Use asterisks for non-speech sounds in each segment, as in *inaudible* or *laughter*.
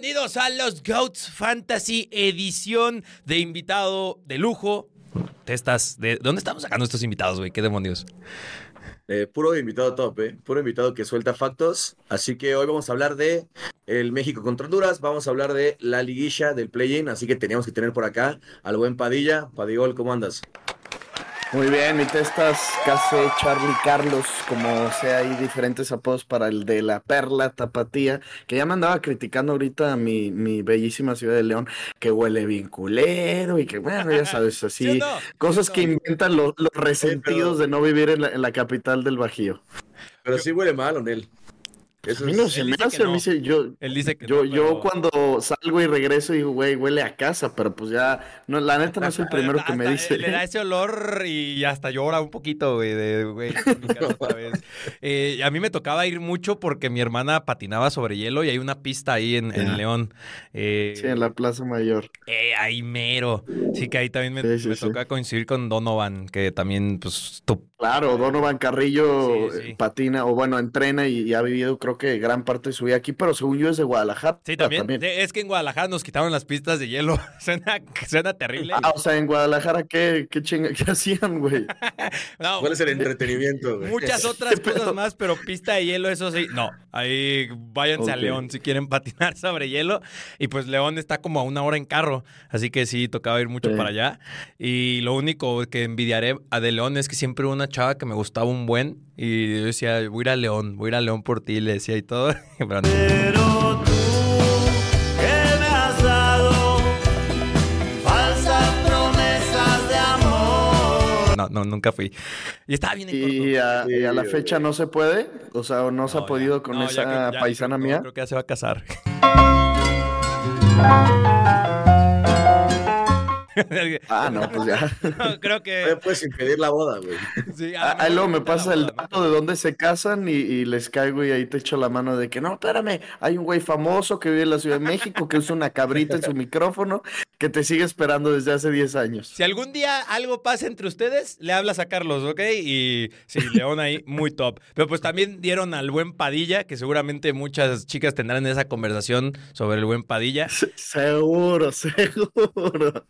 Bienvenidos a los Goats Fantasy edición de invitado de lujo. ¿Te estás de dónde estamos sacando estos invitados, güey? ¿Qué demonios? Eh, puro invitado top, ¿eh? Puro invitado que suelta factos. Así que hoy vamos a hablar de el México contra Honduras, vamos a hablar de la liguilla del play-in, así que teníamos que tener por acá al buen Padilla. Padigol, ¿cómo andas? Muy bien, mi testas, casi Charlie Carlos, como sea, hay diferentes apodos para el de la perla tapatía, que ya me andaba criticando ahorita mi, mi bellísima ciudad de León, que huele bien culero y que, bueno, ya sabes, *laughs* así, cosas que inventan los, resentidos de no vivir en la, en la capital del Bajío. Pero sí huele mal, Onel a mí no se me hace, me dice, yo, él dice que yo, yo cuando salgo y regreso digo, güey, huele a casa, pero pues ya, no, la neta no es el *laughs* primero que me dice. Le da ese olor y hasta llora un poquito, güey, de, güey, otra *laughs* vez. Eh, a mí me tocaba ir mucho porque mi hermana patinaba sobre hielo y hay una pista ahí en, León. Eh, sí, en la Plaza Mayor. Eh, ahí mero. Sí, que ahí también me, toca coincidir con Donovan, que también, pues, tú... Claro, Donovan Carrillo patina, o bueno, entrena y, ha vivido, creo que gran parte de su vida aquí, pero según yo es de Guadalajara. Sí, también. Es que en Guadalajara nos quitaron las pistas de hielo. *laughs* suena, terrible. Ah, o sea, en Guadalajara, ¿qué, qué, chinga, qué hacían, güey? *laughs* ¿Cuál es el entretenimiento, güey? Muchas otras *laughs* cosas más, pero pista de hielo, eso sí. No, ahí váyanse a León si quieren patinar sobre hielo. Y pues León está como a una hora en carro, así que sí, tocaba ir mucho para allá. Y lo único que envidiaré a de León es que siempre hubo una chava que me gustaba un buen y yo decía, voy a ir a León, voy a ir a León por ti, le decía y todo. *laughs* Pero, tú, ¿qué me has dado? Falsas promesas de amor. No, no, nunca fui. Y estaba bien ¿Y a, y a, la fecha no se puede? O sea, no se ha podido con esa paisana mía. Creo que ya se va a casar. *laughs* *laughs* ah, no, pues ya. creo que. No puedes impedir la boda, güey. Sí, ah, ahí luego me pasa el dato de dónde se casan y, les caigo y ahí te echo la mano de que no, espérame, hay un güey famoso que vive en la Ciudad de México que usa una cabrita en su micrófono que te sigue esperando desde hace 10 años. Si algún día algo pasa entre ustedes, le hablas a Carlos, ¿ok? Y sí, León ahí, muy top. Pero pues también dieron al buen Padilla, que seguramente muchas chicas tendrán esa conversación sobre el buen Padilla. seguro, *laughs* seguro.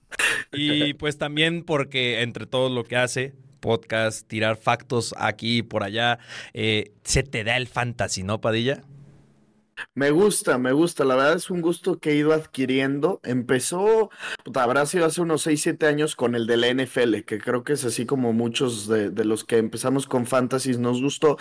Y pues también porque entre todo lo que hace, podcast, tirar factos aquí y por allá, eh, se te da el fantasy, ¿no, Padilla? Me gusta, me gusta. La verdad es un gusto que he ido adquiriendo. Empezó, habrá sido hace unos 6, 7 años con el de la NFL, que creo que es así como muchos de, los que empezamos con Fantasy nos gustó,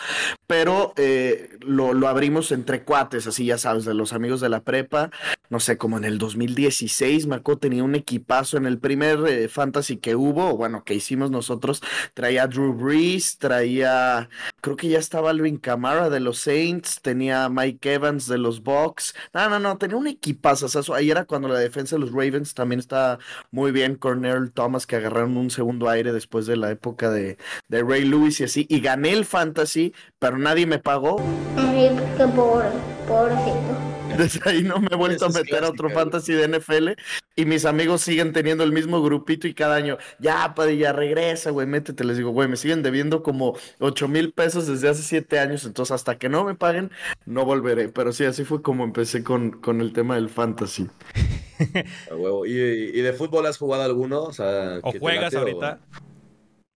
pero eh, lo, abrimos entre cuates, así ya sabes, de los amigos de la prepa. No sé, como en el 2016, me acuerdo, tenía un equipazo en el primer eh, Fantasy que hubo, bueno, que hicimos nosotros. Traía Drew Brees, traía, creo que ya estaba Alvin Kamara de los Saints, tenía Mike Evans de los Bucks. No, no, no, tenía un equipazo. ahí era cuando la defensa de los Ravens también está muy bien. Cornell Thomas, que agarraron un segundo aire después de la época de, de Ray Lewis y así. Y gané el fantasy, pero nadie me pagó. Qué pobre, pobrecito. Desde ahí no me he vuelto a meter a otro fantasy de NFL y mis amigos siguen teniendo el mismo grupito y cada año, ya, ya regresa, güey, métete. Les digo, güey, me siguen debiendo como 8 mil pesos desde hace 7 años, entonces hasta que no me paguen, no volveré. Pero sí, así fue como empecé con, con el tema del fantasy. *laughs* ¿Y, de fútbol has jugado alguno? O, juegas ahorita.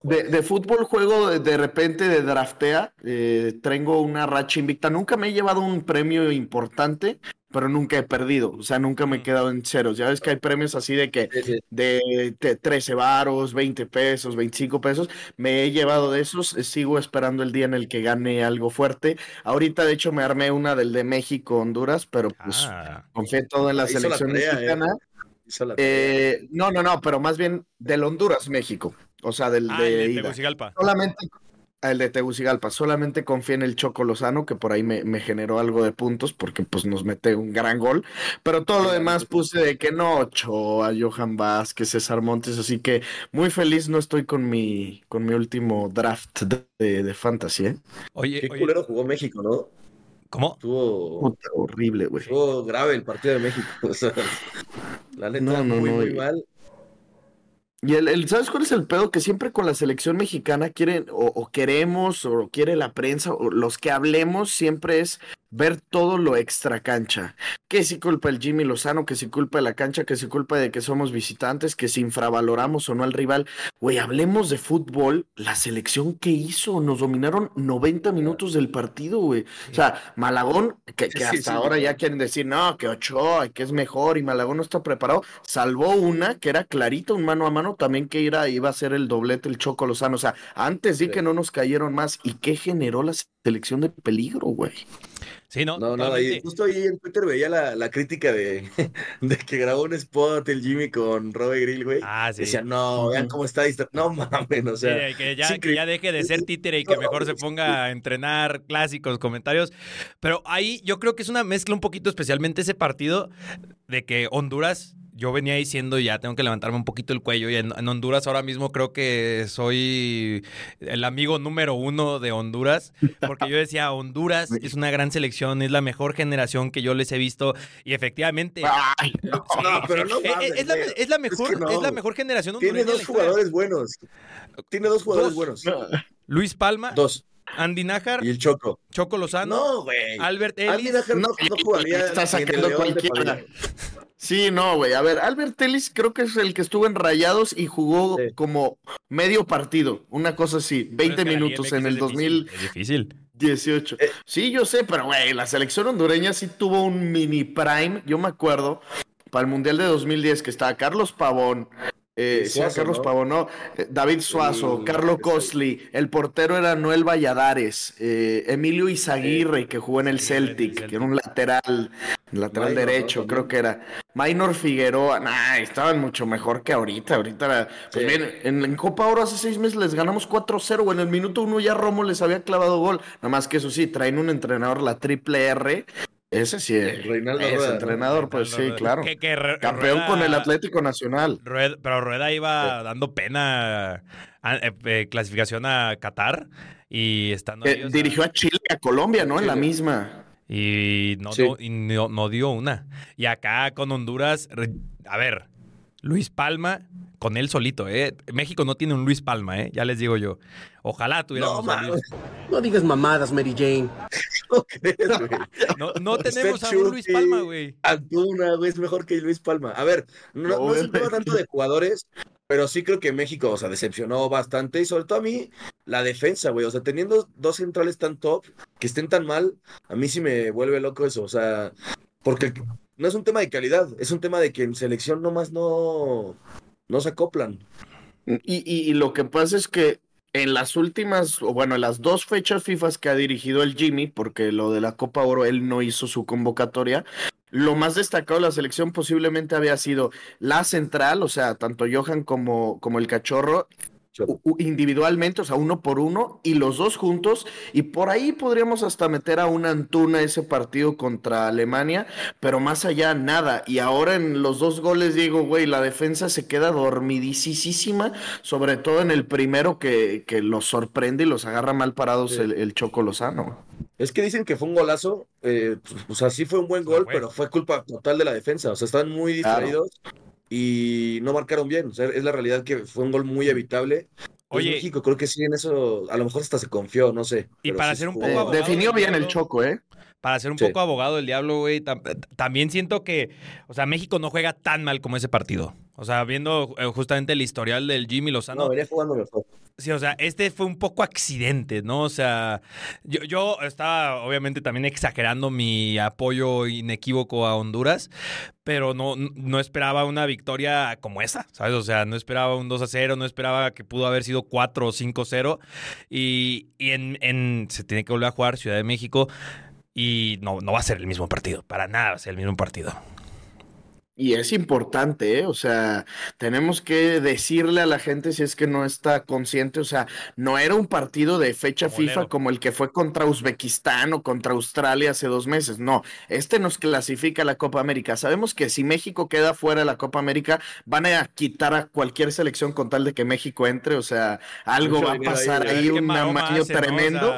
De, fútbol juego de, repente de draftea, eh, tengo una racha invicta. Nunca me he llevado un premio importante, pero nunca he perdido. O sea, nunca me he mm. quedado en ceros. Ya ves que hay premios así de que de, 13 varos, 20 pesos, 25 pesos. Me he llevado de esos. Eh, sigo esperando el día en el que gane algo fuerte. Ahorita, de hecho, me armé una del de México, Honduras, pero pues ah. confié todo en la selección ¿eh? mexicana. no, no, no, pero más bien del Honduras, México. O sea, del ah, de, Tegucigalpa. Solamente el de Tegucigalpa, solamente confía en el Choco Lozano, que por ahí me, generó algo de puntos, porque pues nos mete un gran gol. Pero todo lo demás puse de que no, a Johan Vázquez, César Montes, así que muy feliz no estoy con mi, con mi último draft de, de fantasy, ¿eh? Oye, qué culero jugó México, ¿no? ¿Cómo? Estuvo horrible, güey. Estuvo grave el partido de México. *laughs* O sea, la neta, muy, muy mal. Y el, ¿sabes cuál es el pedo? Que siempre con la selección mexicana quieren, o, queremos, o quiere la prensa, o los que hablemos, siempre es ver todo lo extra cancha. Que si culpa el Jimmy Lozano, que si culpa de la cancha, que si culpa de que somos visitantes, que si infravaloramos o no al rival. Güey, hablemos de fútbol. La selección que hizo, nos dominaron 90 minutos del partido, güey. O sea, Malagón, que, hasta ahora ya quieren decir, no, que Ochoa, que es mejor y Malagón no está preparado, salvó una que era clarita, un mano a mano, también que iba, iba a ser el doblete, el Choco Lozano. O sea, antes sí, que no nos cayeron más. ¿Y qué generó la selección de peligro, güey? Sí, no, no, no ahí, justo ahí en Twitter veía la, la crítica de, *laughs* de, que grabó un spot el Jimmy con Robe Grill, güey. Ah, sí. Decía, no, vean cómo está No mames, o sea. que, ya, que ya deje de ser títere y que mejor se ponga a entrenar clásicos, comentarios. Pero ahí yo creo que es una mezcla un poquito, especialmente ese partido, de que Honduras yo venía diciendo ya tengo que levantarme un poquito el cuello y en, Honduras ahora mismo creo que soy el amigo número uno de Honduras porque yo decía Honduras *laughs* es una gran selección es la mejor generación que yo les he visto y efectivamente *laughs* no, pero no es, la, es, la, mejor es, la mejor generación tiene dos jugadores buenos tiene dos jugadores buenos Luis Palma dos Andy Najar y el Choco. Choco Lozano. No, güey. Albert Ellis. Andy Najar no, no jugaría. Está sacando cualquiera. Sí, no, güey. A ver, Albert Ellis creo que es el que estuvo en Rayados y jugó como medio partido, una cosa así, 20 minutos en el 2018. Eh. Sí, yo sé, pero güey, la selección hondureña sí tuvo un mini prime, yo me acuerdo, para el Mundial de 2010 que estaba Carlos Pavón, eh, Carlos Pavón, no, eh, David Suazo, Carlos Cosli, el portero era Noel Valladares, eh, Emilio Izaguirre, que jugó en el Celtic, que era un lateral, lateral derecho, creo que era. Minor Figueroa, nah, estaban mucho mejor que ahorita. Ahorita, pues bien, en, Copa Oro hace seis meses les ganamos 4-0, en el minuto uno ya Romo les había clavado gol. Nada más que eso sí, traen un entrenador, la triple R, ese sí es. Reinaldo entrenador, pues sí, claro. Campeón con el Atlético Nacional. pero Rueda iba dando pena eh, eh, clasificación a Qatar y estando eh, Dirigió a Chile, a Colombia, ¿no? En la misma. Y, no, no, dio una. Y acá con Honduras, a ver, Luis Palma, con él solito, ¿eh? México no tiene un Luis Palma, ¿eh? Ya les digo yo. Ojalá tuviéramos no, Luis. No digas mamadas, Mary Jane. *laughs* *laughs* No, no tenemos a un Luis Palma, güey. Antuna, güey, es mejor que Luis Palma. A ver, no, no, se trata tanto de jugadores, pero sí creo que México, o sea, decepcionó bastante y sobre todo a mí la defensa, güey. O sea, teniendo dos centrales tan top, que estén tan mal, a mí sí me vuelve loco eso. O sea, porque no es un tema de calidad, es un tema de que en selección nomás no, no se acoplan. Y, y, lo que pasa es que en las últimas, o bueno, en las dos fechas FIFA que ha dirigido el Jimmy, porque lo de la Copa Oro él no hizo su convocatoria, lo más destacado de la selección posiblemente había sido la central, o sea, tanto Johan como, como el cachorro, individualmente, o sea, uno por uno, y los dos juntos, y por ahí podríamos hasta meter a una Antuna ese partido contra Alemania, pero más allá nada, y ahora en los dos goles digo, güey, la defensa se queda dormidísima, sobre todo en el primero que, que los sorprende y los agarra mal parados el, el, Choco Lozano. Es que dicen que fue un golazo, eh, pues, o sea, sí fue un buen gol, pero fue culpa total de la defensa, o sea, están muy distraídos y no marcaron bien. O sea, es la realidad que fue un gol muy evitable. Oye, México creo que sí en eso, a lo mejor hasta se confió, no sé. Y para ser un poco definió bien el Choco, ¿eh? Para ser un poco abogado del diablo, güey, también siento que, o sea, México no juega tan mal como ese partido. O sea, viendo eh, justamente el historial del Jimmy Lozano. No, venía jugando mejor. Sí, o sea, este fue un poco accidente, ¿no? O sea, yo, yo estaba obviamente también exagerando mi apoyo inequívoco a Honduras, pero no, no esperaba una victoria como esa, ¿sabes? O sea, no esperaba un 2 a 0, no esperaba que pudo haber sido 4 o 5 0. Y, y en, en, se tiene que volver a jugar Ciudad de México y no, no va a ser el mismo partido, para nada va a ser el mismo partido. Y es importante, ¿eh? O sea, tenemos que decirle a la gente si es que no está consciente, o sea, no era un partido de fecha FIFA como el que fue contra Uzbekistán o contra Australia hace dos meses, no, este nos clasifica a la Copa América. Sabemos que si México queda fuera de la Copa América, van a quitar a cualquier selección con tal de que México entre, o sea, algo va a pasar ahí, un amaño tremendo.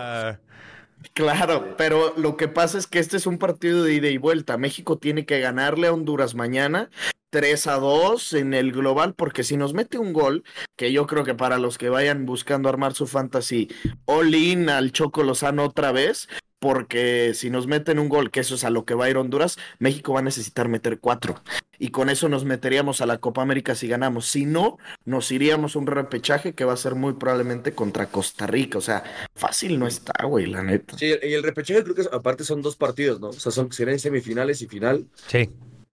Claro, pero lo que pasa es que este es un partido de ida y vuelta. México tiene que ganarle a Honduras mañana 3 a 2 en el global, porque si nos mete un gol, que yo creo que para los que vayan buscando armar su fantasy, all in al Choco Lozano otra vez, porque si nos meten un gol, que eso es a lo que va a ir Honduras, México va a necesitar meter cuatro. Y con eso nos meteríamos a la Copa América si ganamos. Si no, nos iríamos a un repechaje que va a ser muy probablemente contra Costa Rica. O sea, fácil no está, güey, la neta. Sí, y el repechaje creo que aparte son dos partidos, ¿no? O sea, son serían semifinales y final. Sí.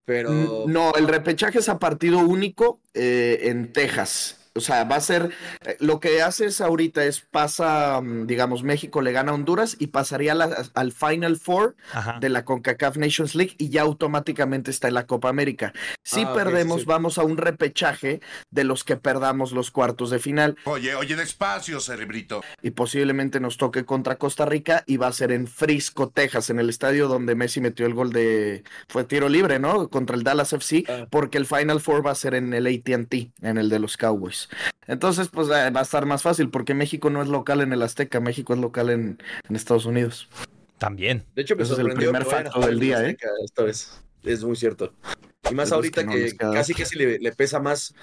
Pero. No, el repechaje es a partido único eh, en Texas. O sea, va a ser, eh, lo que haces ahorita es pasa, mm, digamos, México le gana a Honduras y pasaría al Final Four de la CONCACAF Nations League y ya automáticamente está en la Copa América. Si ah, perdemos, vamos a un repechaje de los que perdamos los cuartos de final. Oye, oye, despacio, cerebrito. Y posiblemente nos toque contra Costa Rica y va a ser en Frisco, Texas, en el estadio donde Messi metió el gol de, fue tiro libre, ¿no? Contra el Dallas FC, ah. porque el Final Four va a ser en el ATT, en el de los Cowboys. Entonces, pues eh, va a estar más fácil porque México no es local en el Azteca, México es local en, Estados Unidos. También. De hecho, me es el primer facto del día, ¿eh? Esta vez. Es muy cierto. Y más ahorita que, casi que le, le pesa más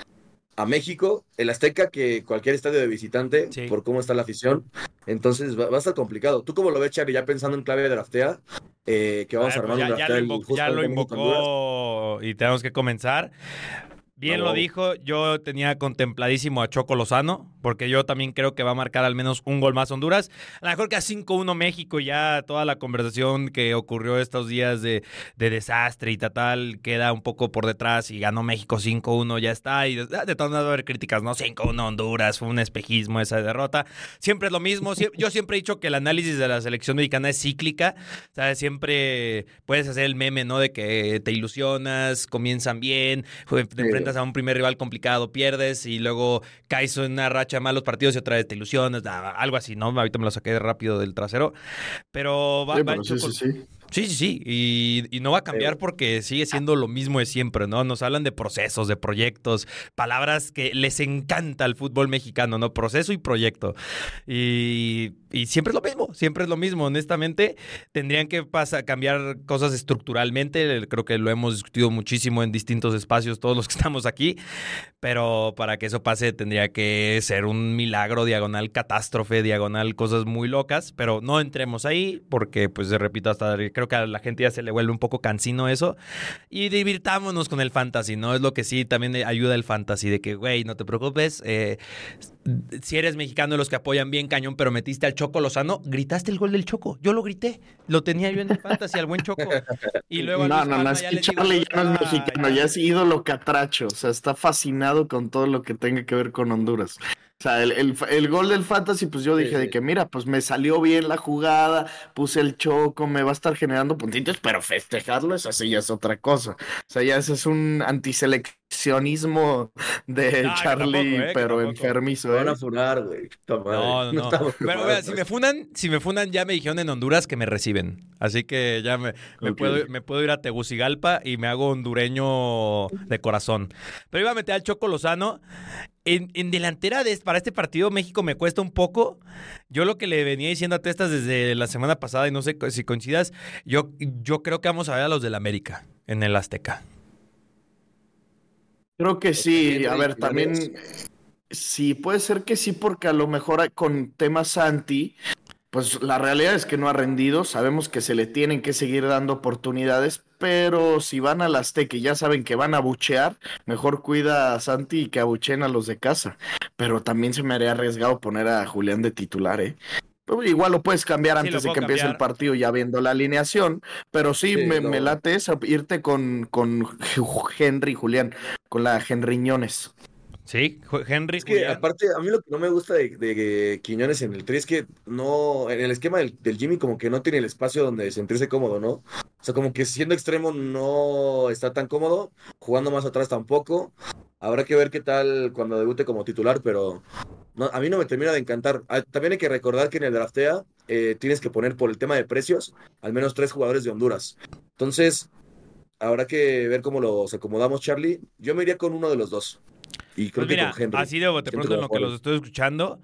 a México, el Azteca, que cualquier estadio de visitante, por cómo está la afición. Entonces va, a estar complicado. ¿Tú cómo lo ves, Charlie? Ya pensando en clave de draftea, eh, que vamos a, armar pues un ya, lo, ya lo invocó y tenemos que comenzar. Bien lo dijo, yo tenía contempladísimo a Choco Lozano, porque yo también creo que va a marcar al menos un gol más Honduras. A lo mejor que a 5-1 México, ya toda la conversación que ocurrió estos días de, desastre y tal, queda un poco por detrás y ganó México 5-1, ya está. Y de, de todas maneras va a haber críticas, ¿no? 5-1 Honduras, fue un espejismo esa derrota. Siempre es lo mismo, yo siempre he dicho que el análisis de la selección mexicana es cíclica, ¿sabes? Siempre puedes hacer el meme, ¿no? De que te ilusionas, comienzan bien, te enfrentas a un primer rival complicado, pierdes y luego caes en una racha de malos partidos y otra vez te ilusionas, algo así, ¿no? Ahorita me lo saqué rápido del trasero. Pero va, sí, sí, sí. Sí, sí, sí. Y, no va a cambiar porque sigue siendo lo mismo de siempre, ¿no? Nos hablan de procesos, de proyectos, palabras que les encanta al fútbol mexicano, ¿no? Proceso y proyecto. Y, siempre es lo mismo, siempre es lo mismo. Honestamente, tendrían que pasar, cambiar cosas estructuralmente. Creo que lo hemos discutido muchísimo en distintos espacios, todos los que *laughs* estamos aquí. Pero para que eso pase, tendría que ser un milagro, diagonal catástrofe, diagonal cosas muy locas. Pero no entremos ahí porque, pues, repito, hasta creo que a la gente ya se le vuelve un poco cansino eso. Y divirtámonos con el fantasy, ¿no? Es lo que sí también ayuda el fantasy, de que, güey, no te preocupes. Eh, si eres mexicano de los que apoyan bien cañón, pero metiste al Choco Lozano, gritaste el gol del Choco. Yo lo grité. Lo tenía yo en el fantasy, al buen Choco. Y *laughs* luego no, no, no, es que Charlie ya no es mexicano, ya es ídolo catracho. O sea, está fascinado con todo lo que tenga que ver con Honduras. O sea, el, gol del Fantasy, pues yo dije de que mira, pues me salió bien la jugada, puse el choco, me va a estar generando puntitos, pero festejarlo es así, ya es otra cosa. O sea, ya ese es un antiseleccionismo de Charlie, eh, pero enfermizo. ¿eh? Van a funar, güey. No, no, *laughs* no. Pero vea, si me funan, si me funan, ya me dijeron en Honduras que me reciben. Así que ya me, puedo, me puedo ir a Tegucigalpa y me hago hondureño de corazón. Pero iba a meter al Choco Lozano en, delantera de, para este partido, México me cuesta un poco. Yo lo que le venía diciendo a Testas desde la semana pasada, y no sé si coincidas, yo, yo creo que vamos a ver a los del América en el Azteca. Creo que sí. A ver, también. Sí, puede ser que sí, porque a lo mejor con temas anti, pues la realidad es que no ha rendido. Sabemos que se le tienen que seguir dando oportunidades, pero si van al Azteca y ya saben que van a buchear, mejor cuida a Santi y que abucheen a los de casa. Pero también se me haría arriesgado poner a Julián de titular, ¿eh? Igual lo puedes cambiar antes de que empiece el partido ya viendo la alineación, pero sí, me, late eso, irte con, con Henry, Julián, con la Henriñones. Sí, Henry. Es que aparte, a mí lo que no me gusta de, Quiñones en el 3 es que no, en el esquema del, Jimmy como que no tiene el espacio donde sentirse cómodo, ¿no? O sea, como que siendo extremo no está tan cómodo, jugando más atrás tampoco. Habrá que ver qué tal cuando debute como titular, pero no, a mí no me termina de encantar. Ah, también hay que recordar que en el draftea eh, tienes que poner por el tema de precios al menos tres jugadores de Honduras. Entonces, habrá que ver cómo los acomodamos, Charlie. Yo me iría con uno de los dos. Y creo pues que así de pronto en lo que los estoy escuchando,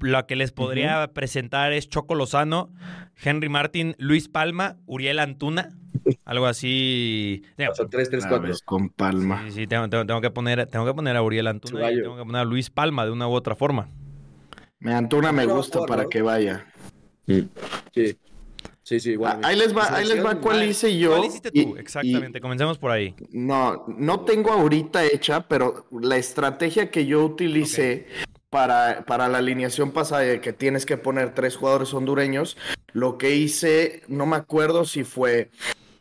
lo que les podría presentar es Choco Lozano, Henry Martin, Luis Palma, Uriel Antuna. Algo así. Son tres, tres, cuatro. Con Palma. Sí, sí, tengo, que poner, tengo que poner a Uriel Antuna y tengo que poner a Luis Palma de una u otra forma. Me Antuna me gusta para que vaya. Sí. Sí, sí, igual. Ah, ahí les va, ahí les va cuál hice yo. ¿Cuál hiciste tú? Exactamente, comencemos por ahí. No, no tengo ahorita hecha, pero la estrategia que yo utilicé para, para la alineación pasada de que tienes que poner tres jugadores hondureños, lo que hice, no me acuerdo si fue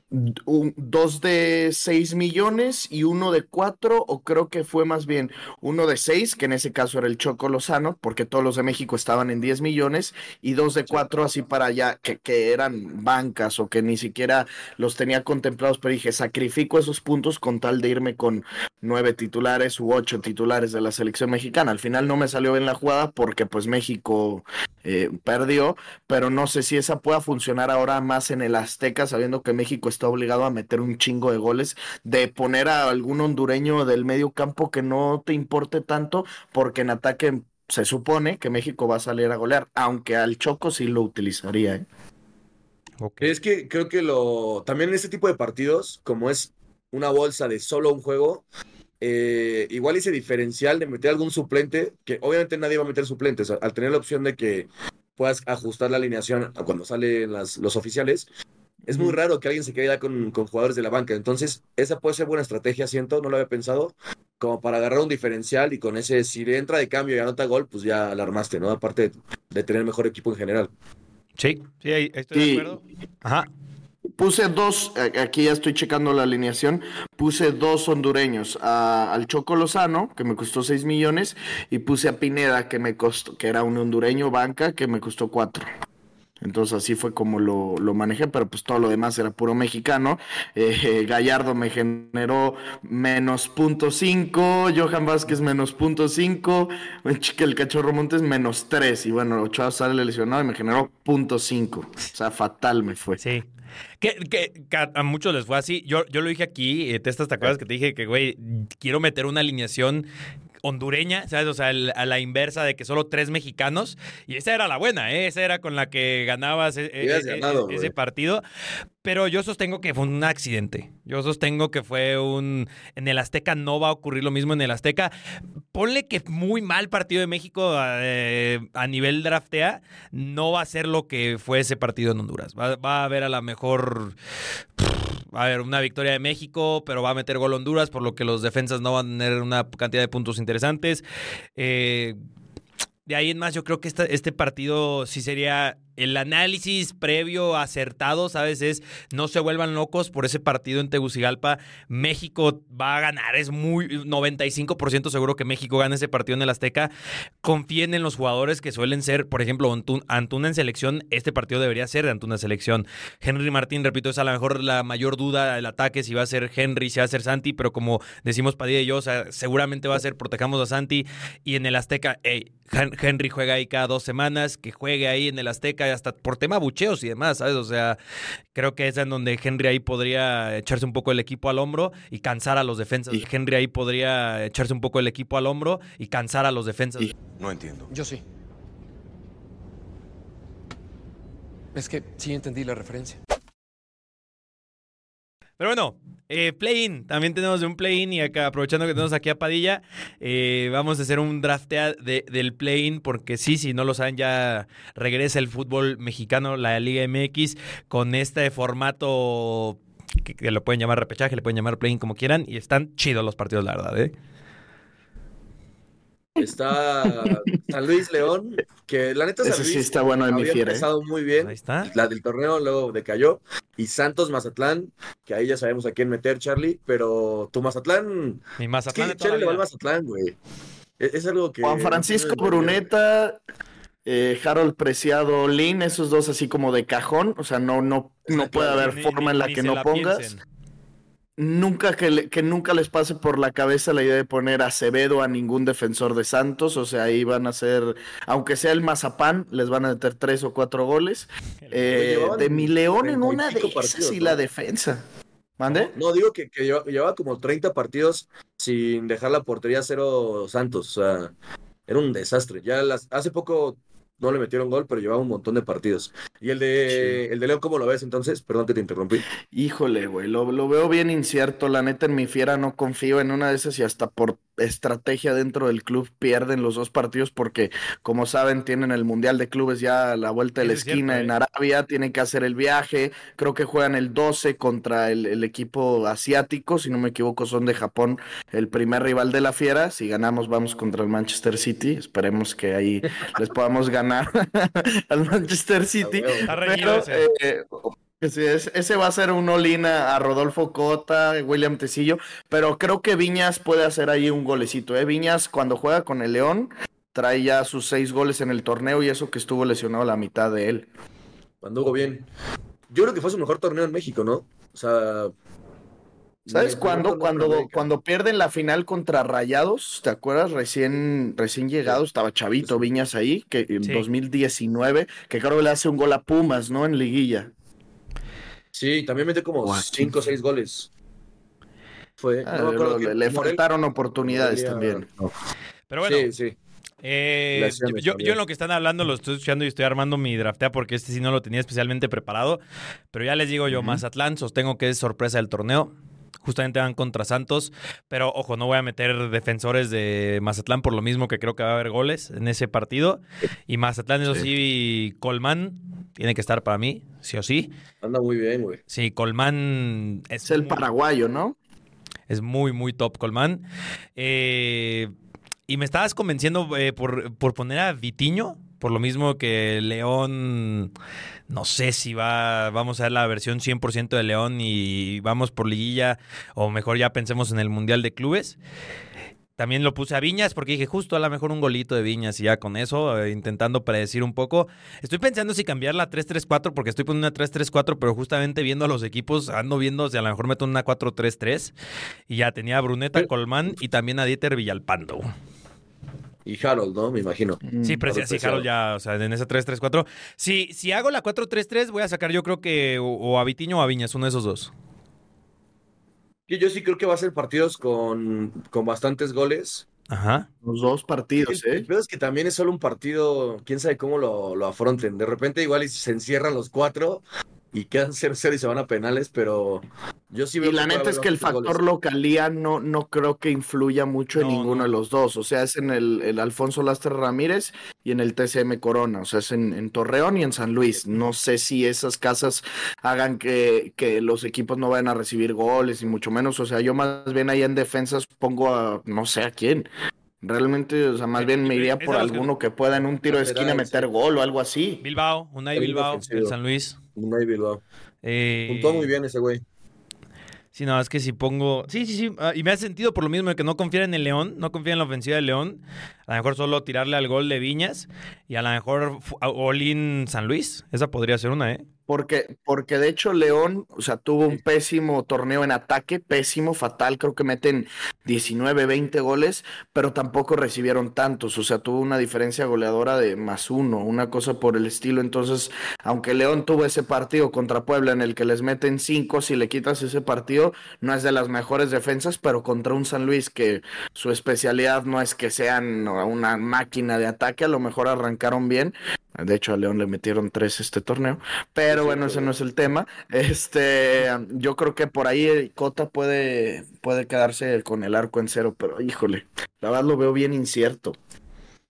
dos de 6 millones y uno de 4, o creo que fue más bien uno de 6, que en ese caso era el Choco Lozano, porque todos los de México estaban en 10 millones, y dos de 4 así para allá, que, que, eran bancas o que ni siquiera los tenía contemplados, pero dije, sacrifico esos puntos con tal de irme con nueve titulares u ocho titulares de la selección mexicana. Al final no me salió bien la jugada porque pues México eh, perdió, pero no sé si esa pueda funcionar ahora más en el Azteca, sabiendo que México está obligado a meter un chingo de goles, de poner a algún hondureño del medio campo que no te importe tanto, porque en ataque se supone que México va a salir a golear, aunque al Choco sí lo utilizaría. ¿eh? Es que creo que lo también en este tipo de partidos, como es una bolsa de solo un juego, eh, igual ese diferencial de meter algún suplente, que obviamente nadie va a meter suplentes, al tener la opción de que puedas ajustar la alineación cuando salen las, los oficiales, es muy raro que alguien se quede ya con, con, jugadores de la banca. Entonces, esa puede ser buena estrategia, siento, no lo había pensado, como para agarrar un diferencial y con ese, si entra de cambio y anota gol, pues ya alarmaste, ¿no? Aparte de tener mejor equipo en general. Sí, sí, estoy de acuerdo. Ajá. Puse dos, aquí ya estoy checando la alineación, puse dos hondureños, a, al Choco Lozano, que me costó 6 millones, y puse a Pineda, que me costó, que era un hondureño banca, que me costó 4. Entonces así fue como lo, lo, manejé, pero pues todo lo demás era puro mexicano. Eh, *laughs* Gallardo me generó menos punto cinco, Johan Vázquez menos punto cinco, el cachorro Montes menos tres, y bueno, Ochoa sale lesionado y me generó punto cinco. O sea, fatal me fue. Sí. Que, que, que, a muchos les fue así. Yo, yo lo dije aquí, eh, Testas, ¿te acuerdas que te dije que, güey, quiero meter una alineación hondureña, ¿sabes? O sea, el, a la inversa de que solo tres mexicanos. Y esa era la buena, ¿eh? Esa era con la que ganabas e, e, ganado, ese partido. Pero yo sostengo que fue un accidente. Yo sostengo que fue un... En el Azteca no va a ocurrir lo mismo en el Azteca. Ponle que muy mal partido de México eh, a nivel draftea. No va a ser lo que fue ese partido en Honduras. Va, va a haber a la mejor... a haber una victoria de México, pero va a meter gol Honduras, por lo que los defensas no van a tener una cantidad de puntos interesantes. Eh, de ahí en más, yo creo que esta, este partido sí sería el análisis previo acertado, ¿sabes? Es no se vuelvan locos por ese partido en Tegucigalpa. México va a ganar, es muy 95% seguro que México gane ese partido en el Azteca. Confíen en los jugadores que suelen ser, por ejemplo, Antuna en selección, este partido debería ser de Antuna en selección. Henry Martín, repito, es a lo mejor la mayor duda del ataque si va a ser Henry, si va a ser Santi, pero como decimos Padilla y yo, o sea, seguramente va a ser protejamos a Santi y en el Azteca, hey, Henry juega ahí cada dos semanas, que juegue ahí en el Azteca hasta por tema bucheos y demás, ¿sabes? O sea, creo que es en donde Henry ahí podría echarse un poco el equipo al hombro y cansar a los defensas. Y Henry ahí podría echarse un poco el equipo al hombro y cansar a los defensas. Y... No entiendo. Yo sí. Es que sí entendí la referencia. Pero bueno, eh, play-in, también tenemos un play-in y acá aprovechando que tenemos aquí a Padilla, eh, vamos a hacer un draftea de, del play-in porque sí, si no lo saben ya regresa el fútbol mexicano, la Liga MX, con este formato que, que lo pueden llamar repechaje, le pueden llamar play-in como quieran y están chidos los partidos, la verdad, ¿eh? Está San Luis León, que la neta San Ese Luis sí está bueno de mi había fiera. ¿eh? empezado muy bien. Ahí está. La del torneo luego decayó. Y Santos Mazatlán, que ahí ya sabemos a quién meter, Charlie. Pero tu Mazatlán. Mi Es Mazatlán la Charlie le va al. Mazatlán, güey. Es, es algo que. Juan Francisco Bruneta, eh, Harold Preciado, Lin, esos dos así como de cajón, o sea, no, no, no puede haber Ni- forma en la ni que no la pongas. piensen. Nunca que, le- que nunca les pase por la cabeza la idea de poner a Acevedo a ningún defensor de Santos, o sea, ahí van a ser, aunque sea el Mazapán, les van a meter tres o cuatro goles. *laughs* Eh, de mi León en una de pico esas partidos, y ¿no? la defensa. ¿Mande? No, digo que, que lleva- llevaba como 30 partidos sin dejar la portería cero Santos. O sea, era un desastre. Ya las, hace poco no le metieron gol, pero llevaba un montón de partidos. ¿Y el de, el de León cómo lo ves entonces? Perdón que te interrumpí. Híjole, güey, lo, lo veo bien incierto. La neta, en mi fiera no confío en una de esas y hasta por estrategia dentro del club pierden los dos partidos porque, como saben, tienen el Mundial de Clubes ya a la vuelta de la es esquina cierto, en ¿eh? Arabia, tienen que hacer el viaje. Creo que juegan el 12 contra el, el equipo asiático, si no me equivoco, son de Japón, el primer rival de la fiera. Si ganamos, vamos contra el Manchester City. Esperemos que ahí les podamos ganar *laughs* al *laughs* Manchester City. Pero, eh, sí, ese va a ser un all-in a, Rodolfo Cota, William Tecillo, pero creo que Viñas puede hacer ahí un golecito. ¿eh? Viñas cuando juega con el León trae ya sus seis goles en el torneo y eso que estuvo lesionado la mitad de él. Anduvo bien. Yo creo que fue su mejor torneo en México, ¿no? O sea. ¿Sabes cuándo? Cuando, cuando pierden la final contra Rayados, ¿te acuerdas? Recién, recién llegado, estaba Chavito Viñas ahí, que en Sí. 2019, que creo que le hace un gol a Pumas, ¿no? En liguilla. Sí, también metió como Guau, 5 o 6 goles. Fue. Ah, no me acuerdo le, que- le Morel- faltaron oportunidades también. Pero bueno, Sí, sí. eh, yo, yo en lo que están hablando lo estoy escuchando y estoy armando mi draftea porque este sí no lo tenía especialmente preparado. Pero ya les digo yo, Mazatlán, sostengo que es sorpresa del torneo. Justamente van contra Santos, pero ojo, no voy a meter defensores de Mazatlán por lo mismo que creo que va a haber goles en ese partido. Y Mazatlán, eso sí, Colmán tiene que estar para mí, sí o sí. Anda muy bien, güey. Sí, Colmán es, Es el muy- paraguayo, ¿no? es muy, muy top Colmán. Eh, y me estabas convenciendo eh, por, por poner a Vitiño, por lo mismo que León, no sé si va, vamos a ver la versión 100% de León y vamos por liguilla, o mejor ya pensemos en el Mundial de Clubes. También lo puse a Viñas porque dije justo a lo mejor un golito de Viñas y ya con eso, eh, intentando predecir un poco. Estoy pensando si cambiarla a 3-3-4 porque estoy poniendo una 3-3-4, pero justamente viendo a los equipos, ando viendo si a lo mejor meto una 4-3-3 y ya tenía a Bruneta, Colmán y también a Dieter Villalpando. Y Harold, ¿no? Me imagino. Sí, pero sí, Harold sí, Preciado. Harold ya, o sea, en ese 3-3-4. Si, si hago la 4-3-3, voy a sacar yo creo que o, o a Vitiño o a Viñas, uno de esos dos. Yo sí creo que va a ser partidos con, con bastantes goles. Ajá. Los dos partidos, El, ¿eh? el peor es que también es solo un partido, quién sabe cómo lo, lo afronten. De repente igual y se encierran los cuatro y quedan 0-0 y se van a penales, pero yo sí veo Y la neta es que el factor goles. localía no, no creo que influya mucho en No, ninguno no. de los dos. O sea, es en el, el Alfonso Lastre Ramírez y en el TCM Corona. O sea, es en, en Torreón y en San Luis. No sé si esas casas hagan que, que los equipos no vayan a recibir goles y mucho menos. O sea, yo más bien ahí en defensas pongo a no sé a quién. Realmente, o sea, más bien me iría por alguno que pueda en un tiro de esquina meter gol o algo así. Bilbao, Unai Bilbao, el San Luis. Unai Bilbao. Eh, Puntúa muy bien ese güey. Sí, no, es que si pongo. Sí, sí, sí. ah, Y me hace sentido por lo mismo de que no confía en el León, no confía en la ofensiva del León. A lo mejor solo tirarle al gol de Viñas y a lo mejor All-in San Luis. Esa podría ser una, ¿eh? Porque, porque de hecho León, o sea, tuvo un pésimo torneo en ataque, pésimo, fatal, creo que meten 19, 20 goles, pero tampoco recibieron tantos, o sea, tuvo una diferencia goleadora de más uno, una cosa por el estilo. Entonces, aunque León tuvo ese partido contra Puebla en el que les meten cinco, si le quitas ese partido, no es de las mejores defensas, pero contra un San Luis que su especialidad no es que sean una máquina de ataque, a lo mejor arrancaron bien. De hecho, a León le metieron tres este torneo. Pero bueno, ese no es el tema. Este, yo creo que por ahí el Cota puede, puede quedarse con el arco en cero, pero híjole, la verdad lo veo bien incierto.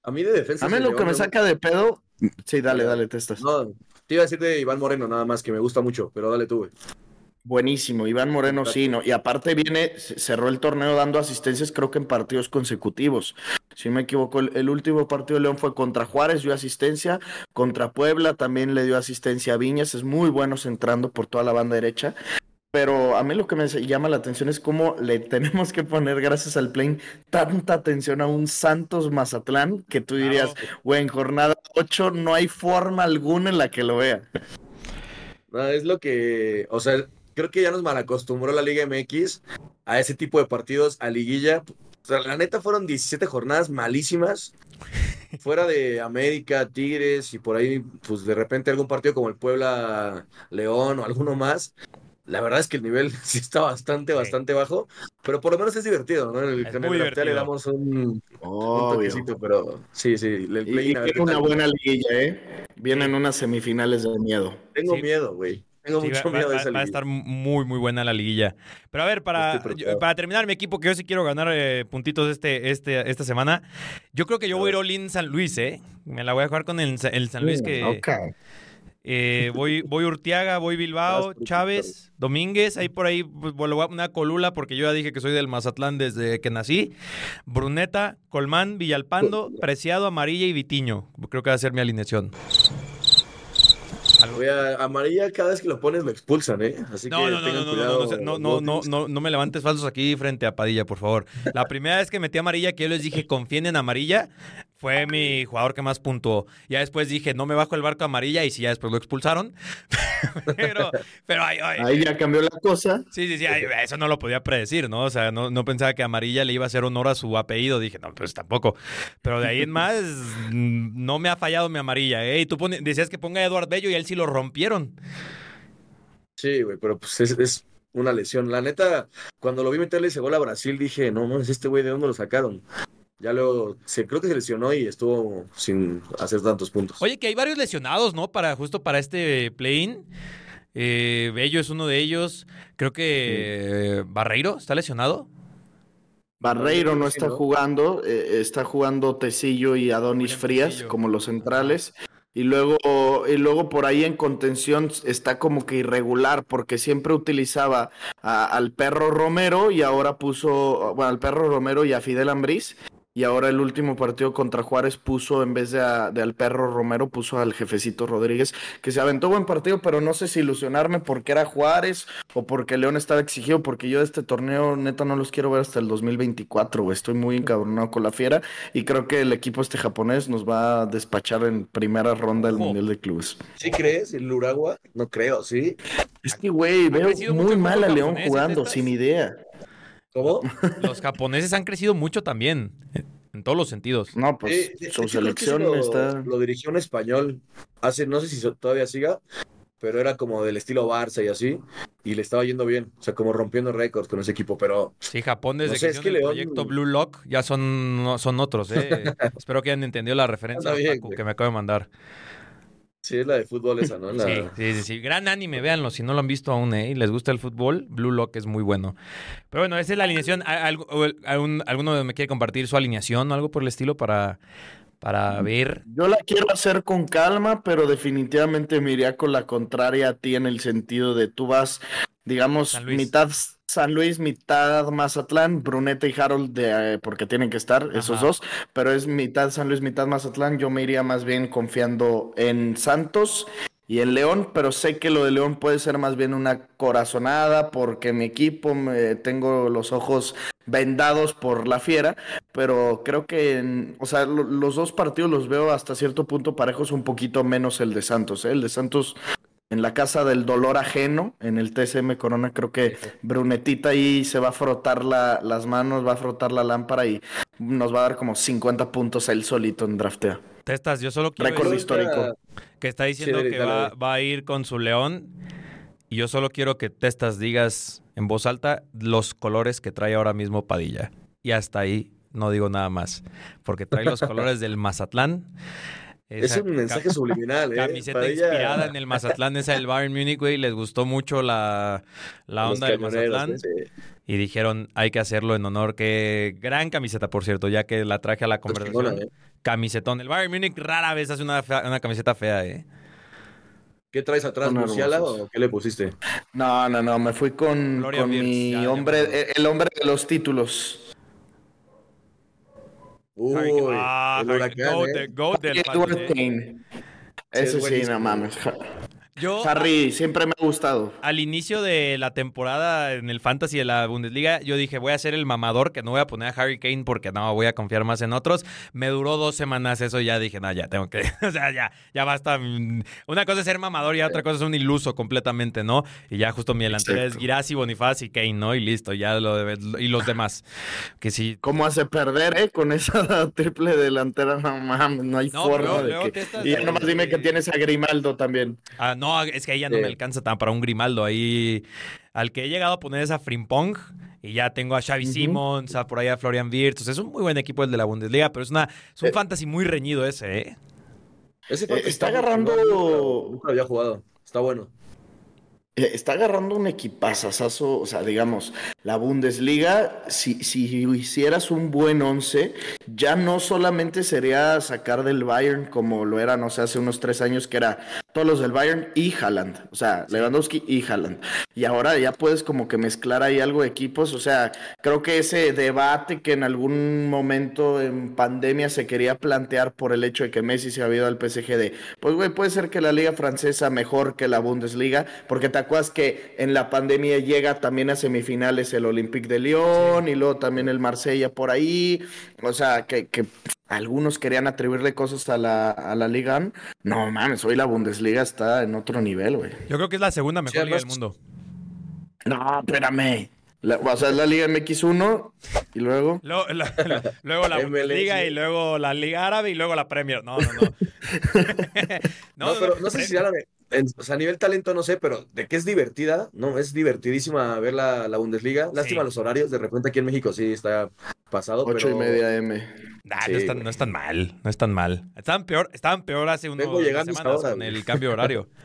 A mí de defensa. A mí lo que me saca de pedo. Sí, dale, dale, te estás. No, te iba a decir de Iván Moreno nada más, que me gusta mucho, pero dale tú, güey. Buenísimo, Iván Moreno sí, ¿no? Y aparte viene, cerró el torneo dando asistencias creo que en partidos consecutivos. Si no me equivoco, el, el último partido de León fue contra Juárez, dio asistencia, contra Puebla también le dio asistencia a Viñas, es muy bueno centrando por toda la banda derecha. Pero a mí lo que me llama la atención es cómo le *laughs* tenemos que poner, gracias al plane, tanta atención a un Santos Mazatlán que tú dirías, güey, en jornada 8 no hay forma alguna en la que lo vea. *laughs* No, es lo que, o sea, creo que ya nos malacostumbró la Liga MX a ese tipo de partidos, a liguilla. O sea, la neta fueron 17 jornadas malísimas. Fuera de América, Tigres y por ahí, pues de repente algún partido como el Puebla León o alguno más. la verdad es que el nivel *laughs* sí está bastante, bastante bajo, pero por lo menos es divertido, ¿no? En el, draftea le damos un, toquecito, pero sí, sí, el Y, y una buena liguilla, ¿eh? Vienen unas semifinales de miedo. Tengo Sí. miedo, güey. Tengo Sí, mucho va, miedo va- de esa va a liguilla. estar muy, muy buena la liguilla. Pero a ver, para, yo- para terminar mi equipo, que yo sí quiero ganar eh, puntitos este, este, esta semana, yo creo que yo voy a ir all-in San Luis, ¿eh? Me la voy a jugar con el, el San Luis que... Ok. eh, voy, voy Urtiaga, voy Bilbao, Chávez, Domínguez, ahí por ahí pues, a una colula porque yo ya dije que soy del Mazatlán desde que nací. Bruneta, Colmán, Villalpando, Preciado, Amarilla y Vitiño. Creo que va a ser mi alineación. Voy a amarilla, cada vez que lo pones lo expulsan, ¿eh? Así No, que no, tengan no, cuidado. no, no, no, no, no, no me levantes falsos aquí frente a Padilla, por favor. La primera vez que metí amarilla, que yo les dije confíen en amarilla, fue mi jugador que más puntuó. Ya después dije, no me bajo el barco amarilla y sí, ya después lo expulsaron. *laughs* pero, pero, ay, ay, Ahí ya cambió la cosa. Sí, sí, sí, ay, eso no lo podía predecir, ¿no? O sea, no, no pensaba que Amarilla le iba a hacer honor a su apellido. Dije, no, pues tampoco. Pero de ahí en más, no me ha fallado mi Amarilla, ¿eh? Y tú pone- decías que ponga a Eduard Bello y él sí lo rompieron. Sí, güey, pero pues es, es una lesión. La neta, cuando lo vi meterle ese gol a Brasil, dije, no, no, es este güey, ¿de dónde lo sacaron? Ya luego, se, creo que se lesionó y estuvo sin hacer tantos puntos. Oye, que hay varios lesionados, ¿no? Para, justo para este play-in. Eh, Bello es uno de ellos. Creo que eh, Barreiro está lesionado. Barreiro no está jugando, eh, está jugando Tecillo y Adonis Frías Tecillo. como los centrales. Y luego, y luego por ahí en contención está como que irregular, porque siempre utilizaba a- al perro Romero y ahora puso, bueno, al perro Romero y a Fidel Ambriz. Y ahora el último partido contra Juárez puso, en vez de, a- de al perro Romero, puso al jefecito Rodríguez, que se aventó buen partido, pero no sé si ilusionarme porque era Juárez o porque León estaba exigido, porque yo de este torneo neta no los quiero ver hasta el 2024, güey. Estoy muy encabronado con la fiera y creo que el equipo este japonés nos va a despachar en primera ronda del. Mundial de Clubes. ¿Sí crees? ¿El Uragua? No creo, ¿sí? Es que, güey, veo muy mal a León japonés, ¿eh, jugando, sin idea. ¿Cómo? Los japoneses han crecido mucho también, en todos los sentidos. No, pues Eh, de su selección lo, está... lo dirigió un español hace, no sé si so- todavía siga, pero era como del estilo Barça y así, y le estaba yendo bien, o sea, como rompiendo récords con ese equipo, pero Sí, Japón desde No sé, que es que el León- proyecto Blue Lock ya son, son otros, ¿eh? *laughs* Espero que hayan entendido la referencia bien, que me acaba de mandar. Sí es la de fútbol esa, ¿no? *laughs* La- Sí, sí, sí, sí. Gran anime, véanlo, si no lo han visto aún, ¿eh? Y les gusta el fútbol, Blue Lock es muy bueno. Pero bueno, esa es la alineación. ¿Al- algún- ¿Alguno me quiere compartir su alineación o algo por el estilo para, para ver? Yo la quiero hacer con calma, pero definitivamente me iría con la contraria a ti en el sentido de tú vas, digamos, mitad San Luis, mitad Mazatlán, Bruneta y Harold, de, eh, porque tienen que estar esos dos, pero es mitad San Luis, mitad Mazatlán. Yo me iría más bien confiando en Santos y en León, pero sé que lo de León puede ser más bien una corazonada porque mi equipo, me, tengo los ojos vendados por la fiera, pero creo que, en- o sea, lo- los dos partidos los veo hasta cierto punto parejos, un poquito menos el de Santos, ¿eh? El de Santos en la casa del dolor ajeno, en el TSM Corona, creo que Brunetita ahí se va a frotar la- las manos, va a frotar la lámpara y nos va a dar como 50 puntos él solito en draftea. Testas, yo solo quiero Récord decir histórico. que está diciendo Sí, que va, va a ir con su león. Y yo solo quiero que Testas digas en voz alta los colores que trae ahora mismo Padilla. Y hasta ahí no digo nada más. Porque trae los *laughs* colores del Mazatlán. Es un mensaje subliminal, ¿eh? Camiseta inspirada *laughs* en el Mazatlán, esa del Bayern Múnich, güey. Les gustó mucho la, la onda del Mazatlán. sí. Y dijeron, hay que hacerlo en honor. Que gran camiseta, por cierto, ya que la traje a la chingona, conversación. ¿eh? Camisetón. El Bayern Múnich rara vez hace una, fea- una camiseta fea, ¿eh? ¿Qué traes atrás, Murciala, o qué le pusiste? No, no, no, me fui con, con mi ya hombre, el hombre de los títulos. Uy, ah, el huracán, goat ¿eh? goat del. Kane. Sí, no mames. Yo, Harry siempre me ha gustado. al inicio de la temporada en el Fantasy de la Bundesliga, yo dije, voy a ser el mamador, que no voy a poner a Harry Kane porque no, voy a confiar más en otros. Me duró dos semanas eso y ya dije, no, ya tengo que, *laughs* o sea, ya, ya basta. Mm, Una cosa es ser mamador y otra cosa es un iluso completamente, ¿no? Y ya justo mi delantera es. Girassi, Bonifaz y Kane, ¿no? Y listo, ya lo de, y los demás. Que sí. ¿Cómo hace perder, eh? Con esa *laughs* triple delantera, no mames, no hay No, forma luego- de luego que... Y ya nomás dime que tienes a Grimaldo también. Ah, no, No, es que ahí ya no Sí. me alcanza tan para un Grimaldo. Ahí al que he llegado a poner es a Frimpong y ya tengo a Xavi Simons, a por ahí a Florian Wirtz. O sea, es un muy buen equipo el de la Bundesliga, pero es, una, es un Eh. fantasy muy reñido ese, ¿eh? Ese Eh, está muy agarrando- Nunca, nunca lo había jugado. Está bueno. Eh, Está agarrando un equipazazazo, o sea, digamos, la Bundesliga, si, si hicieras un buen once, ya no solamente sería sacar del Bayern como lo era, no sé, hace unos tres años, que era todos los del Bayern y Haaland, o sea, Lewandowski y Haaland. Y ahora ya puedes como que mezclar ahí algo de equipos, o sea, creo que ese debate que en algún momento en pandemia se quería plantear por el hecho de que Messi se había ido al PSG de, pues güey, puede ser que la liga francesa mejor que la Bundesliga, porque te acuerdas que en la pandemia llega también a semifinales el Olympique de Lyon y luego también el Marsella por ahí, o sea, que, que algunos querían atribuirle cosas a la, a la liga. No mames, hoy la Bundesliga está en otro nivel, güey. Yo creo que es la segunda mejor Sí, liga del mundo. No, espérame. La- o sea, es la Liga MX1 y luego. Luego la, *laughs* luego la MLS. Bundesliga y luego la Liga Árabe y luego la Premier. No, no, no. *laughs* *laughs* No, pero no sé si ya la ve- en- o sea, a nivel talento no sé, pero de que es divertida, no, es divertidísima ver la, la Bundesliga. Lástima Sí. los horarios, de repente aquí en México sí está pasado, Ocho pero y media M. Nah, Sí, no, es tan, güey. no es tan mal, no es tan mal. Estaban peor, estaban peor hace unos semanas ahora, con el cambio de horario. *laughs*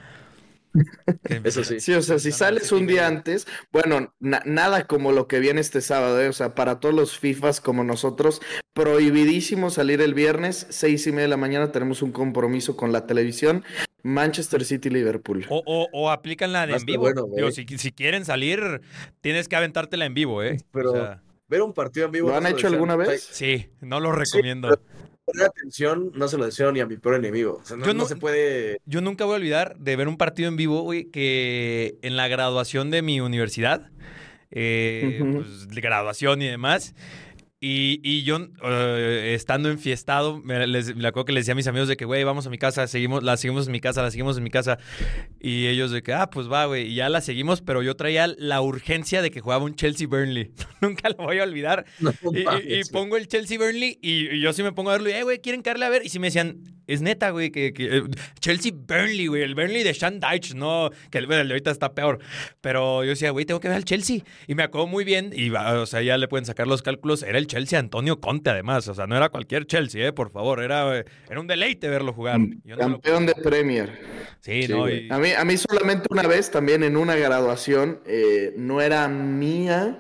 *laughs* Eso sí. Sí, o sea, si sales un día antes, bueno, na- nada como lo que viene este sábado, ¿eh? o sea, para todos los FIFAs como nosotros, prohibidísimo salir el viernes, seis y media de la mañana, tenemos un compromiso con la televisión, Manchester City-Liverpool. O, o, o aplican la de en vivo. bueno, güey. Digo, si, si quieren salir, tienes que aventártela en vivo, ¿eh? Pero- O sea, Ver un partido en vivo. ¿Lo han hecho alguna vez? sí, no lo recomiendo. Poner atención no se lo deseo ni a mi peor enemigo. O sea, no, Yo no no- se puede. Yo nunca voy a olvidar de ver un partido en vivo, güey, que en la graduación de mi universidad, eh, pues, graduación y demás, y, y yo eh, estando enfiestado, me, les, me acuerdo que les decía a mis amigos de que, güey, vamos a mi casa, seguimos, la seguimos en mi casa, la seguimos en mi casa, y ellos de que, ah, pues va, güey, y ya la seguimos, pero yo traía la urgencia de que jugaba un Chelsea-Burnley. *laughs* nunca lo voy a olvidar. No Y, pongo el Chelsea Burnley y, yo sí me pongo a verlo y, eh, güey, ¿quieren caerle a ver? Y sí me decían, es neta, güey, que, que, eh, Chelsea Burnley, güey, el Burnley de Sean Dyche, no, que el, de ahorita está peor. Pero yo decía, güey, tengo que ver al Chelsea. Y me acuerdo muy bien, y o sea, ya le pueden sacar los cálculos, era el Chelsea Antonio Conte, además, o sea, no era cualquier Chelsea, eh, por favor, era, eh, era un deleite verlo jugar. Yo no lo- Campeón de Premier. Sí, Sí, no, y- A mí, a mí solamente una vez, también en una graduación, eh, no era mía,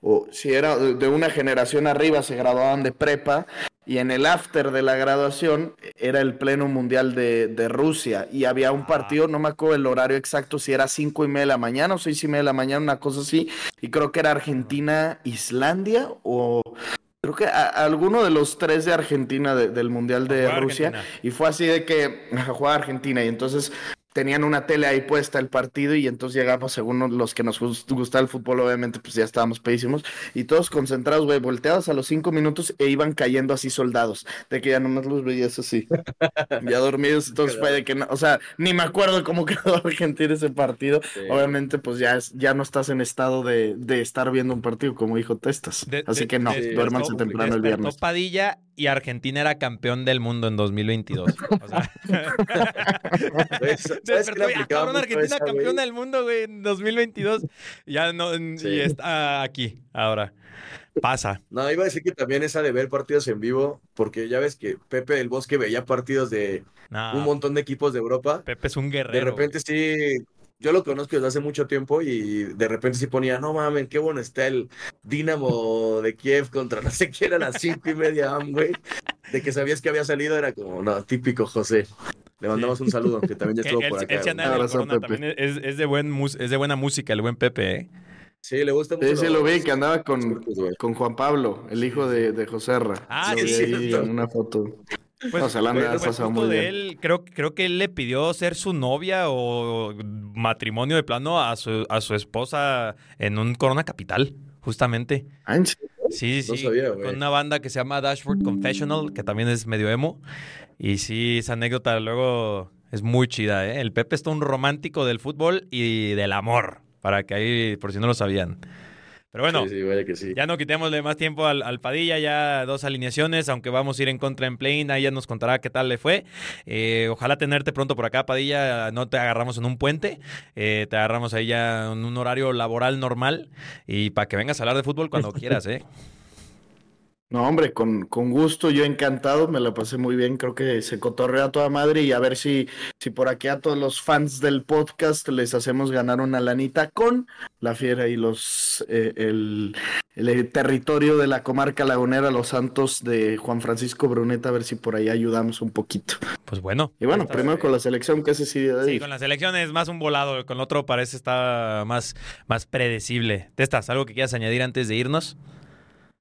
o si era de una generación arriba, se graduaban de prepa, y en el after de la graduación era el pleno mundial de, de Rusia, y había un partido, no me acuerdo el horario exacto, si era cinco y media de la mañana o seis y media de la mañana, una cosa así, y creo que era Argentina-Islandia, o... Creo que a- alguno de los tres de Argentina de- del Mundial de Rusia. Argentina. Y fue así de que *laughs* jugaba Argentina y entonces tenían una tele ahí puesta el partido y entonces llegamos, según los que nos gust- gusta el fútbol, obviamente, pues ya estábamos pedísimos y todos concentrados, güey, volteados a los cinco minutos e iban cayendo así soldados, de que ya nomás los veías así, ya dormidos, *laughs* entonces fue de que, no, o sea, ni me acuerdo cómo *laughs* quedó Argentina ese partido, Sí. obviamente, pues ya, es- ya no estás en estado de, de estar viendo un partido como dijo Testas, De- así de- que no, duérmanse temprano el viernes. Padilla y Argentina era campeón del mundo en 2022. O sea, *laughs* Güey, ¿Sabes qué le Despertó, aplicaba cabrón, Argentina esa, campeona del mundo, güey, en 2022. Ya no, Sí. y está aquí, ahora. Pasa. No, iba a decir que también esa de ver partidos en vivo, porque ya ves que Pepe del Bosque veía partidos de No, un montón de equipos de Europa. Pepe es un De guerrero. repente sí, yo lo conozco desde hace mucho tiempo y de repente sí ponía, no mames, qué bueno está el Dinamo de Kiev contra no sé quién a las cinco y media, güey. De que sabías que había salido, era como, no, típico José. Le mandamos un saludo, que también ya *laughs* estuvo por acá. sí anda también es, es de buen mus- es de buena música, el buen Pepe, ¿eh? Sí, le gusta mucho. Sí, sí lo vi, que andaba con, con Juan Pablo, el hijo de, de Joserra. Ah, Lo sí, vi sí, en una foto. Pues, No, se la haber pues muy de bien. él, creo, creo que él le pidió ser su novia o matrimonio de plano a su, a su esposa en un Corona Capital, justamente. Ah, ¿en serio? Sí, sí, No sí. sabía. Con una banda que se llama Dashboard Confessional, que también es medio emo. Y sí, esa anécdota luego es muy chida, ¿eh? El Pepe es todo un romántico del fútbol y del amor, para que ahí, por si no lo sabían. Pero Pero bueno, Sí, sí, vaya que sí. ya no quitémosle más tiempo al, al Padilla, ya dos alineaciones, aunque vamos a ir en contra en plane, ahí ya nos contará qué tal le fue. Eh, ojalá tenerte pronto por acá, Padilla, no te agarramos en un puente, eh, te agarramos ahí ya en un horario laboral normal y para que vengas a hablar de fútbol cuando *laughs* quieras, ¿eh? No, hombre, con, con gusto, yo encantado, me la pasé muy bien, creo que se cotorrea a toda madre y a ver si, si por aquí a todos los fans del podcast les hacemos ganar una lanita con la fiera y los eh, el, el territorio de la comarca lagunera, los santos de Juan Francisco Bruneta, a ver si por ahí ayudamos un poquito. Pues bueno. Y bueno, primero con la selección, que ese sí debe Sí, con la selección es más un volado, con el otro parece está más, más predecible. ¿Testas, algo que quieras añadir antes de irnos?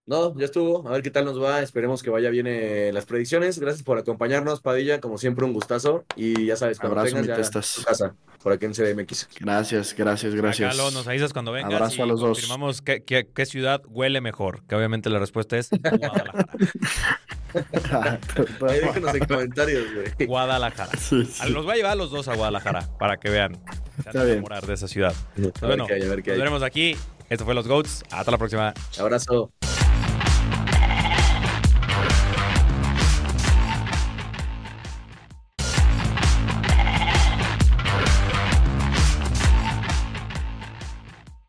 No, ya estuvo. A ver qué tal nos va. Esperemos que vaya bien eh, las predicciones. Gracias por acompañarnos, Padilla. Como siempre, un gustazo. Y ya sabes, cuando Abrazo, tengas mi ya testas. tu casa, por aquí en CDMX. Gracias, gracias, gracias. Acá nos avisas cuando vengas Abrazo y a los dos. confirmamos qué, qué- qué ciudad huele mejor. Que obviamente la respuesta es Guadalajara. Ahí déjenos en comentarios, güey. Guadalajara. Sí, sí. A- Los voy a llevar a los dos a Guadalajara para que vean. Se van Está a bien. enamorar de esa ciudad. A ver Bueno, qué hay, a ver qué nos hay. veremos aquí. Esto fue Los Goats. Hasta la próxima. Abrazo.